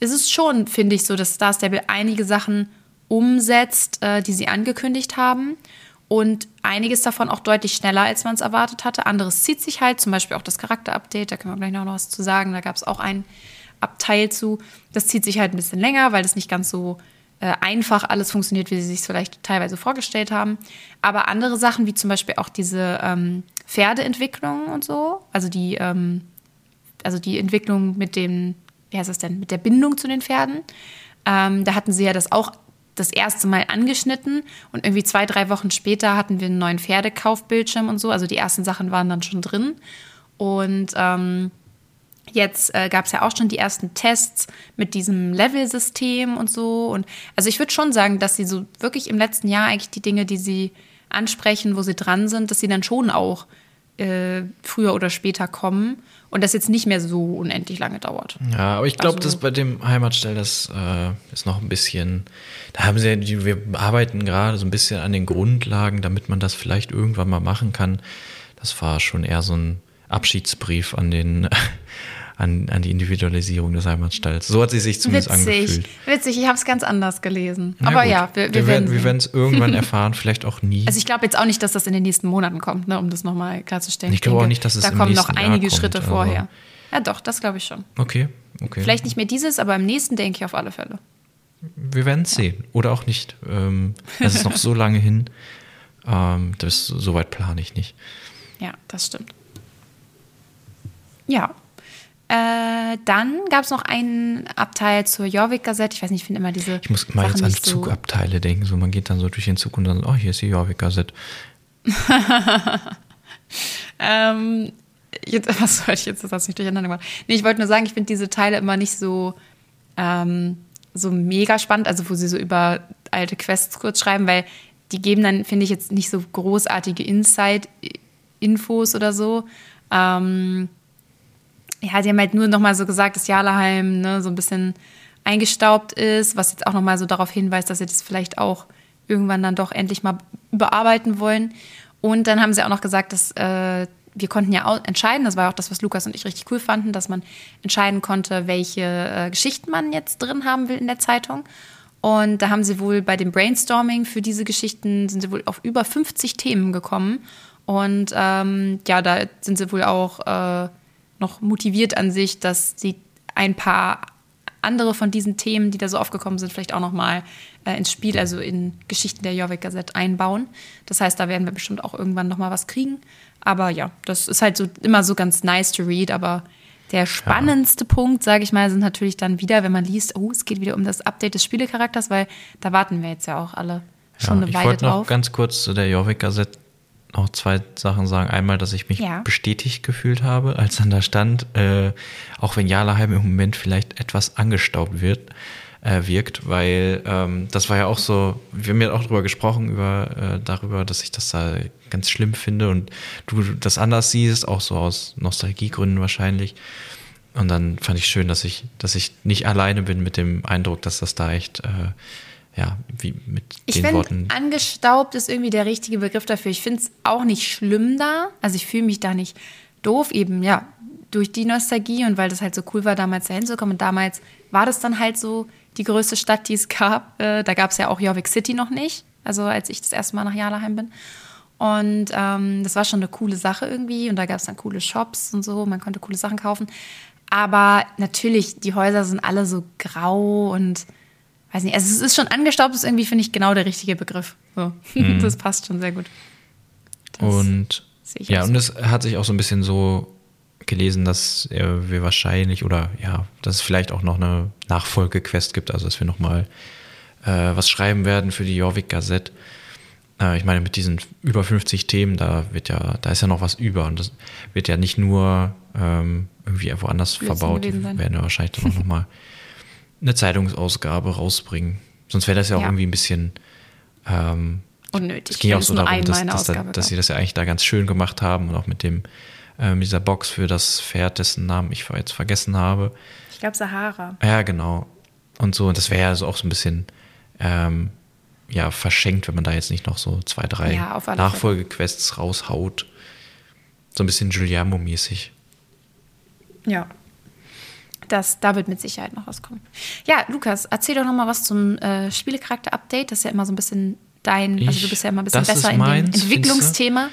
ist es schon, finde ich, so, dass Star Stable einige Sachen umsetzt, äh, die sie angekündigt haben. Und einiges davon auch deutlich schneller, als man es erwartet hatte. Anderes zieht sich halt, zum Beispiel auch das Charakter-Update, da können wir gleich noch was zu sagen. Da gab es auch ein Abteil zu. Das zieht sich halt ein bisschen länger, weil das nicht ganz so äh, einfach alles funktioniert, wie sie sich vielleicht teilweise vorgestellt haben. Aber andere Sachen, wie zum Beispiel auch diese ähm, Pferdeentwicklung und so, also die, ähm, also die Entwicklung mit dem, wie heißt das denn, mit der Bindung zu den Pferden, ähm, da hatten sie ja das auch das erste Mal angeschnitten und irgendwie zwei, drei Wochen später hatten wir einen neuen Pferdekaufbildschirm und so. Also die ersten Sachen waren dann schon drin. Und ähm, Jetzt äh, gab es ja auch schon die ersten Tests mit diesem Level-System und so. Und also ich würde schon sagen, dass sie so wirklich im letzten Jahr eigentlich die Dinge, die sie ansprechen, wo sie dran sind, dass sie dann schon auch äh, früher oder später kommen und das jetzt nicht mehr so unendlich lange dauert. Ja, aber ich glaube, Also- dass bei dem Heimatstell, das äh, ist noch ein bisschen, da haben sie, ja wir arbeiten gerade so ein bisschen an den Grundlagen, damit man das vielleicht irgendwann mal machen kann. Das war schon eher so ein Abschiedsbrief an den, an, an die Individualisierung des Heimatstalls. So hat sie sich zumindest Witzig, angefühlt. witzig. Ich habe es ganz anders gelesen. Na Aber gut, ja, wir, wir, wir werden es irgendwann *laughs* erfahren, vielleicht auch nie. Also ich glaube jetzt auch nicht, dass das in den nächsten Monaten kommt, ne, um das nochmal klarzustellen. Ich glaube auch nicht, dass es da kommen noch einige kommt, Schritte vorher. Ja, doch, das glaube ich schon. okay, okay. Vielleicht nicht mehr dieses, aber im nächsten denke ich auf alle Fälle. Wir werden es sehen. Oder auch nicht. Ähm, es ist noch so *laughs* lange hin. Ähm, das, so weit plane ich nicht. Ja, das stimmt. Ja. Äh, dann gab es noch einen Abteil zur Jorvik-Gazette. Ich weiß nicht, ich finde immer diese. Ich muss immer Sachen jetzt an nicht so- Zugabteile denken. So, man geht dann so durch den Zug und dann, oh, hier ist die Jorvik-Gazette. *laughs* Ähm, jetzt, *laughs* was wollte ich jetzt? Das hast du mich durcheinander gemacht. Nee, ich wollte nur sagen, ich finde diese Teile immer nicht so, ähm, so mega spannend, also wo sie so über alte Quests kurz schreiben, weil die geben dann, finde ich, jetzt nicht so großartige Inside-Infos oder so. Ähm, ja, sie haben halt nur nochmal so gesagt, dass Jalaheim ne, so ein bisschen eingestaubt ist, was jetzt auch nochmal so darauf hinweist, dass sie das vielleicht auch irgendwann dann doch endlich mal überarbeiten wollen. Und dann haben sie auch noch gesagt, dass äh, wir konnten ja auch entscheiden, das war auch das, was Lukas und ich richtig cool fanden, dass man entscheiden konnte, welche äh, Geschichten man jetzt drin haben will in der Zeitung. Und da haben sie wohl bei dem Brainstorming für diese Geschichten sind sie wohl auf über 50 Themen gekommen. Und ähm, ja, da sind sie wohl auch äh, noch motiviert an sich, dass sie ein paar andere von diesen Themen, die da so aufgekommen sind, vielleicht auch nochmal äh, ins Spiel, also in Geschichten der Jorvik Gazette einbauen. Das heißt, da werden wir bestimmt auch irgendwann nochmal was kriegen. Aber ja, das ist halt so immer so ganz nice to read, aber der spannendste Punkt, sage ich mal, sind natürlich dann wieder, wenn man liest, oh, es geht wieder um das Update des Spielecharakters, weil da warten wir jetzt ja auch alle schon Ja, eine ich Weile wollte noch drauf. ganz kurz zu der Jorvik-Gazette noch zwei Sachen sagen. Einmal, dass ich mich Ja. bestätigt gefühlt habe, als dann da stand, äh, auch wenn Jalaheim im Moment vielleicht etwas angestaubt wird, äh, wirkt, weil ähm, das war ja auch so, wir haben ja auch drüber gesprochen, über, äh, darüber, dass ich das da ganz schlimm finde und du das anders siehst, auch so aus Nostalgiegründen wahrscheinlich. Und dann fand ich schön, dass ich, dass ich nicht alleine bin mit dem Eindruck, dass das da echt, äh, ja, wie mit Ich den finde, Worten. angestaubt ist irgendwie der richtige Begriff dafür. Ich finde es auch nicht schlimm da. Also ich fühle mich da nicht doof, eben ja, durch die Nostalgie und weil das halt so cool war, damals da hinzukommen. Und damals war das dann halt so die größte Stadt, die es gab. Äh, da gab es ja auch Jorvik City noch nicht, also als ich das erste Mal nach Jalaheim bin. Und ähm, das war schon eine coole Sache irgendwie. Und da gab es dann coole Shops und so. Man konnte coole Sachen kaufen. Aber natürlich, die Häuser sind alle so grau und weiß nicht. Also es ist schon angestaubt, ist irgendwie, finde ich, genau der richtige Begriff. So. *laughs* Das passt schon sehr gut. Das Und ja, und es hat sich auch so ein bisschen so gelesen, dass äh, wir wahrscheinlich oder ja, dass es vielleicht auch noch eine Nachfolgequest gibt, also dass wir nochmal äh, was schreiben werden für die Jorvik Gazette. Äh, ich meine, mit diesen über 50 Themen, da wird ja, da ist ja noch was über und das wird ja nicht nur ähm, irgendwie woanders verbaut, die werden ja wahrscheinlich dann auch nochmal *laughs* eine Zeitungsausgabe rausbringen. Sonst wäre das ja auch Ja. irgendwie ein bisschen ähm, unnötig. es ging ja auch so darum, dass, dass, da, dass sie das ja eigentlich da ganz schön gemacht haben und auch mit dem äh, mit dieser Box für das Pferd, dessen Namen ich jetzt vergessen habe. Ich glaube Sahara. Ja, genau. Und so, und das wäre ja so auch so ein bisschen ähm, ja, verschenkt, wenn man da jetzt nicht noch so zwei, drei Ja. Nachfolgequests raushaut. So ein bisschen Giuliano-mäßig. Ja. Das, da wird mit Sicherheit noch was kommen. Ja, Lukas, erzähl doch noch mal was zum äh, Spielecharakter-Update. Das ist ja immer so ein bisschen dein, also Ich- du bist ja immer ein bisschen besser in meins, dem Entwicklungsthema.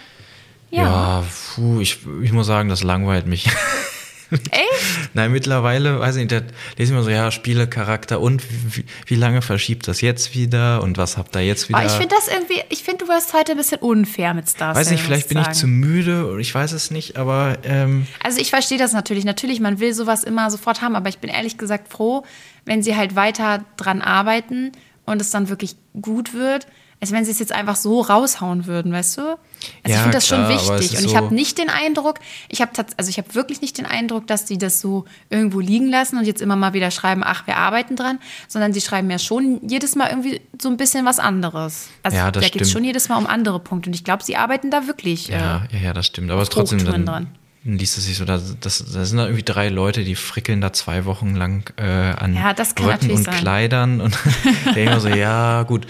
Ja. Ja, puh, ich, ich muss sagen, das langweilt mich. *laughs* Echt? Nein, mittlerweile, weiß ich nicht, da lese ich immer so, ja, Spielecharakter und wie, wie lange verschiebt das jetzt wieder und was habt ihr jetzt wieder? Aber ich finde das irgendwie, ich finde, du warst heute ein bisschen unfair mit Star weiß nicht, vielleicht bin ich sagen. zu müde oder ich weiß es nicht, aber ähm, Also ich verstehe das natürlich. Natürlich, man will sowas immer sofort haben, aber ich bin ehrlich gesagt froh, wenn sie halt weiter dran arbeiten und es dann wirklich gut wird. Als wenn sie es jetzt einfach so raushauen würden, weißt du? Also Ja, ich finde das klar, schon wichtig. Und ich habe nicht den Eindruck, ich habe also ich habe wirklich nicht den Eindruck, dass sie das so irgendwo liegen lassen und jetzt immer mal wieder schreiben, ach, wir arbeiten dran, sondern sie schreiben ja schon jedes Mal irgendwie so ein bisschen was anderes. Also Ja, das da geht es schon jedes Mal um andere Punkte. Und ich glaube, sie arbeiten da wirklich. Ja, Äh, ja, ja, das stimmt. Aber es auf ist trotzdem dann, dran. liest es sich so, da, das, da sind da irgendwie drei Leute, die frickeln da zwei Wochen lang äh, an Ja, Röcken und sein. Kleidern und *laughs* denke ich mir so, ja, gut,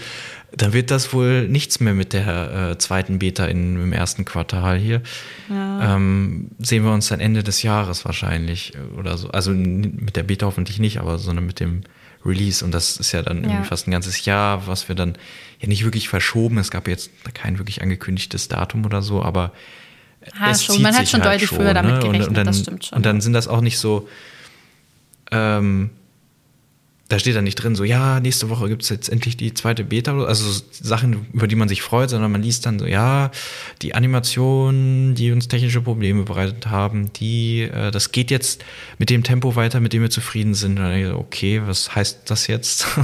dann wird das wohl nichts mehr mit der äh, zweiten Beta in, im ersten Quartal hier. Ähm, sehen wir uns dann Ende des Jahres wahrscheinlich äh, oder so. Also mit der Beta hoffentlich nicht, aber sondern mit dem Release. Und das ist ja dann irgendwie Ja. fast ein ganzes Jahr, was wir dann ja nicht wirklich verschoben. Es gab jetzt kein wirklich angekündigtes Datum oder so, aber Ah, es schon. Man hat schon halt deutlich schon, früher damit ne? gerechnet, und, und dann, das stimmt schon. Und dann sind das auch nicht so, ähm, da steht dann nicht drin, so, ja, nächste Woche gibt es jetzt endlich die zweite Beta, also so Sachen, über die man sich freut, sondern man liest dann so, ja, die Animationen, die uns technische Probleme bereitet haben, die, äh, das geht jetzt mit dem Tempo weiter, mit dem wir zufrieden sind. Und dann ich so, okay, was heißt das jetzt? *laughs*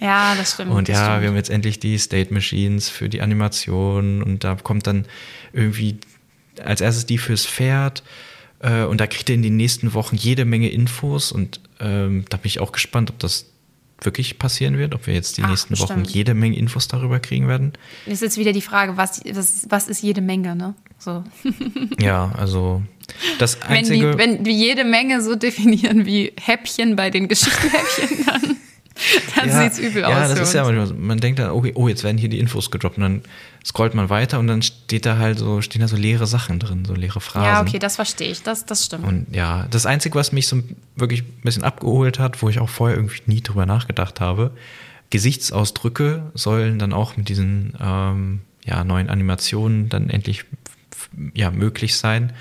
Ja, das stimmt. Und ja, stimmt. wir haben jetzt endlich die State Machines für die Animation und da kommt dann irgendwie als erstes die fürs Pferd äh, und da kriegt er in den nächsten Wochen jede Menge Infos und ähm, da bin ich auch gespannt, ob das wirklich passieren wird, ob wir jetzt die Ach, nächsten Wochen bestimmt. jede Menge Infos darüber kriegen werden. Ist jetzt wieder die Frage, was, was, was ist jede Menge, ne? So. *laughs* Ja, also das Wenn die, einzige. wenn wir jede Menge so definieren wie Häppchen bei den Geschichtenhäppchen, *laughs* dann, *laughs* dann ja, sieht's übel aus. Ja, das ist ja manchmal, so. man denkt dann, okay, oh, jetzt werden hier die Infos gedroppt und dann scrollt man weiter und dann steht da halt so, stehen da so leere Sachen drin, so leere Phrasen. Ja, okay, das verstehe ich. Das, das stimmt. Und ja, das Einzige, was mich so wirklich ein bisschen abgeholt hat, wo ich auch vorher irgendwie nie drüber nachgedacht habe, Gesichtsausdrücke sollen dann auch mit diesen ähm, ja, neuen Animationen dann endlich ja, möglich sein.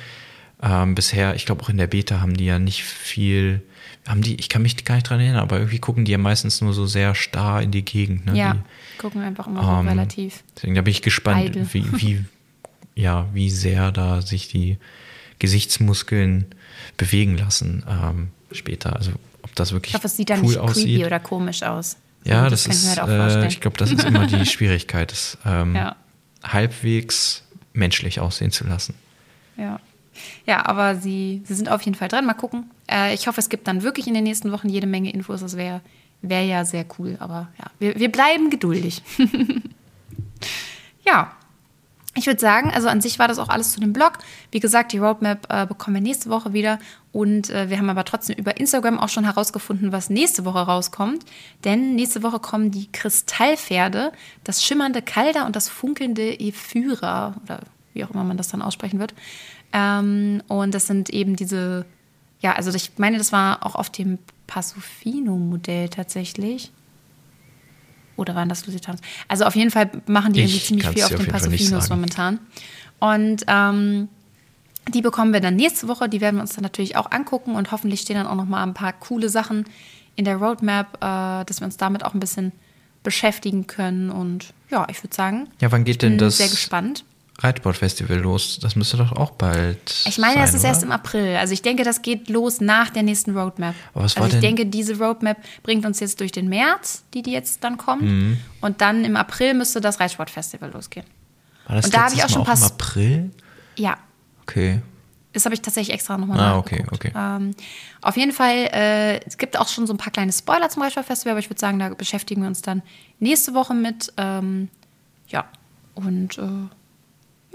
Ähm, bisher, ich glaube auch in der Beta haben die ja nicht viel, haben die, ich kann mich gar nicht dran erinnern, aber irgendwie gucken die ja meistens nur so sehr starr in die Gegend. Ne? ja, Die, gucken einfach immer so ähm, relativ. Deswegen, da bin ich gespannt, wie, wie, ja, wie sehr da sich die Gesichtsmuskeln bewegen lassen ähm, später. Also ob das wirklich Ich hoffe, es sieht dann cool nicht aussieht. creepy oder komisch aus. ja, Also das, mir ist, halt äh, ich glaube, das ist immer die *laughs* Schwierigkeit, es ähm, Ja. halbwegs menschlich aussehen zu lassen. Ja. Ja, aber sie, sie sind auf jeden Fall dran. Mal gucken. Äh, ich hoffe, es gibt dann wirklich in den nächsten Wochen jede Menge Infos. Das wäre wär ja sehr cool. Aber ja, wir, wir bleiben geduldig. *laughs* ja. Ich würde sagen, also an sich war das auch alles zu dem Blog. Wie gesagt, die Roadmap äh, bekommen wir nächste Woche wieder. Und äh, wir haben aber trotzdem über Instagram auch schon herausgefunden, was nächste Woche rauskommt. Denn nächste Woche kommen die Kristallpferde, das schimmernde Calder und das funkelnde Ephyra. Oder wie auch immer man das dann aussprechen wird. Ähm, und das sind eben diese, ja, also ich meine, das war auch auf dem Passofino-Modell tatsächlich. Oder waren das Lusitans? Also auf jeden Fall machen die Ich irgendwie ziemlich viel auf den Passofinos momentan. Und ähm, die bekommen wir dann nächste Woche. Die werden wir uns dann natürlich auch angucken und hoffentlich stehen dann auch noch mal ein paar coole Sachen in der Roadmap, äh, dass wir uns damit auch ein bisschen beschäftigen können. Und ja, ich würde sagen, Ja, wann geht bin denn das sehr gespannt. Reitsportfestival los? Das müsste doch auch bald. Ich meine, sein, das ist oder? erst im April. Also ich denke, das geht los nach der nächsten Roadmap. Aber was war also ich denn- denke, diese Roadmap bringt uns jetzt durch den März, die die jetzt dann kommt. Mhm. Und dann im April müsste das Reitsportfestival losgehen. War das Und da habe ich auch schon auch im April? Ja, Okay. das habe ich tatsächlich extra nochmal Ah, okay, okay. Ähm, auf jeden Fall, äh, es gibt auch schon so ein paar kleine Spoiler zum Reitsportfestival, aber ich würde sagen, da beschäftigen wir uns dann nächste Woche mit. Ähm, ja, und äh,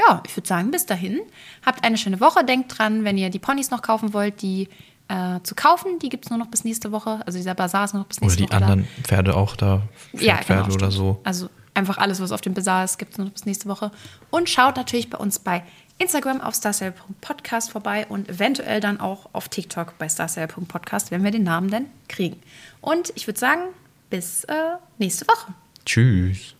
ja, ich würde sagen, bis dahin. Habt eine schöne Woche. Denkt dran, wenn ihr die Ponys noch kaufen wollt, die äh, zu kaufen. Die gibt es nur noch bis nächste Woche. Also dieser Bazar ist nur noch bis Oder nächste die Woche. da. anderen Pferde auch da? Ja, Pferde genau, oder so? Also einfach alles, was auf dem Bazar ist, gibt es nur noch bis nächste Woche. Und schaut natürlich bei uns bei Instagram auf starstyle.podcast vorbei und eventuell dann auch auf TikTok bei starstyle.podcast, wenn wir den Namen denn kriegen. Und ich würde sagen, bis äh, nächste Woche. Tschüss.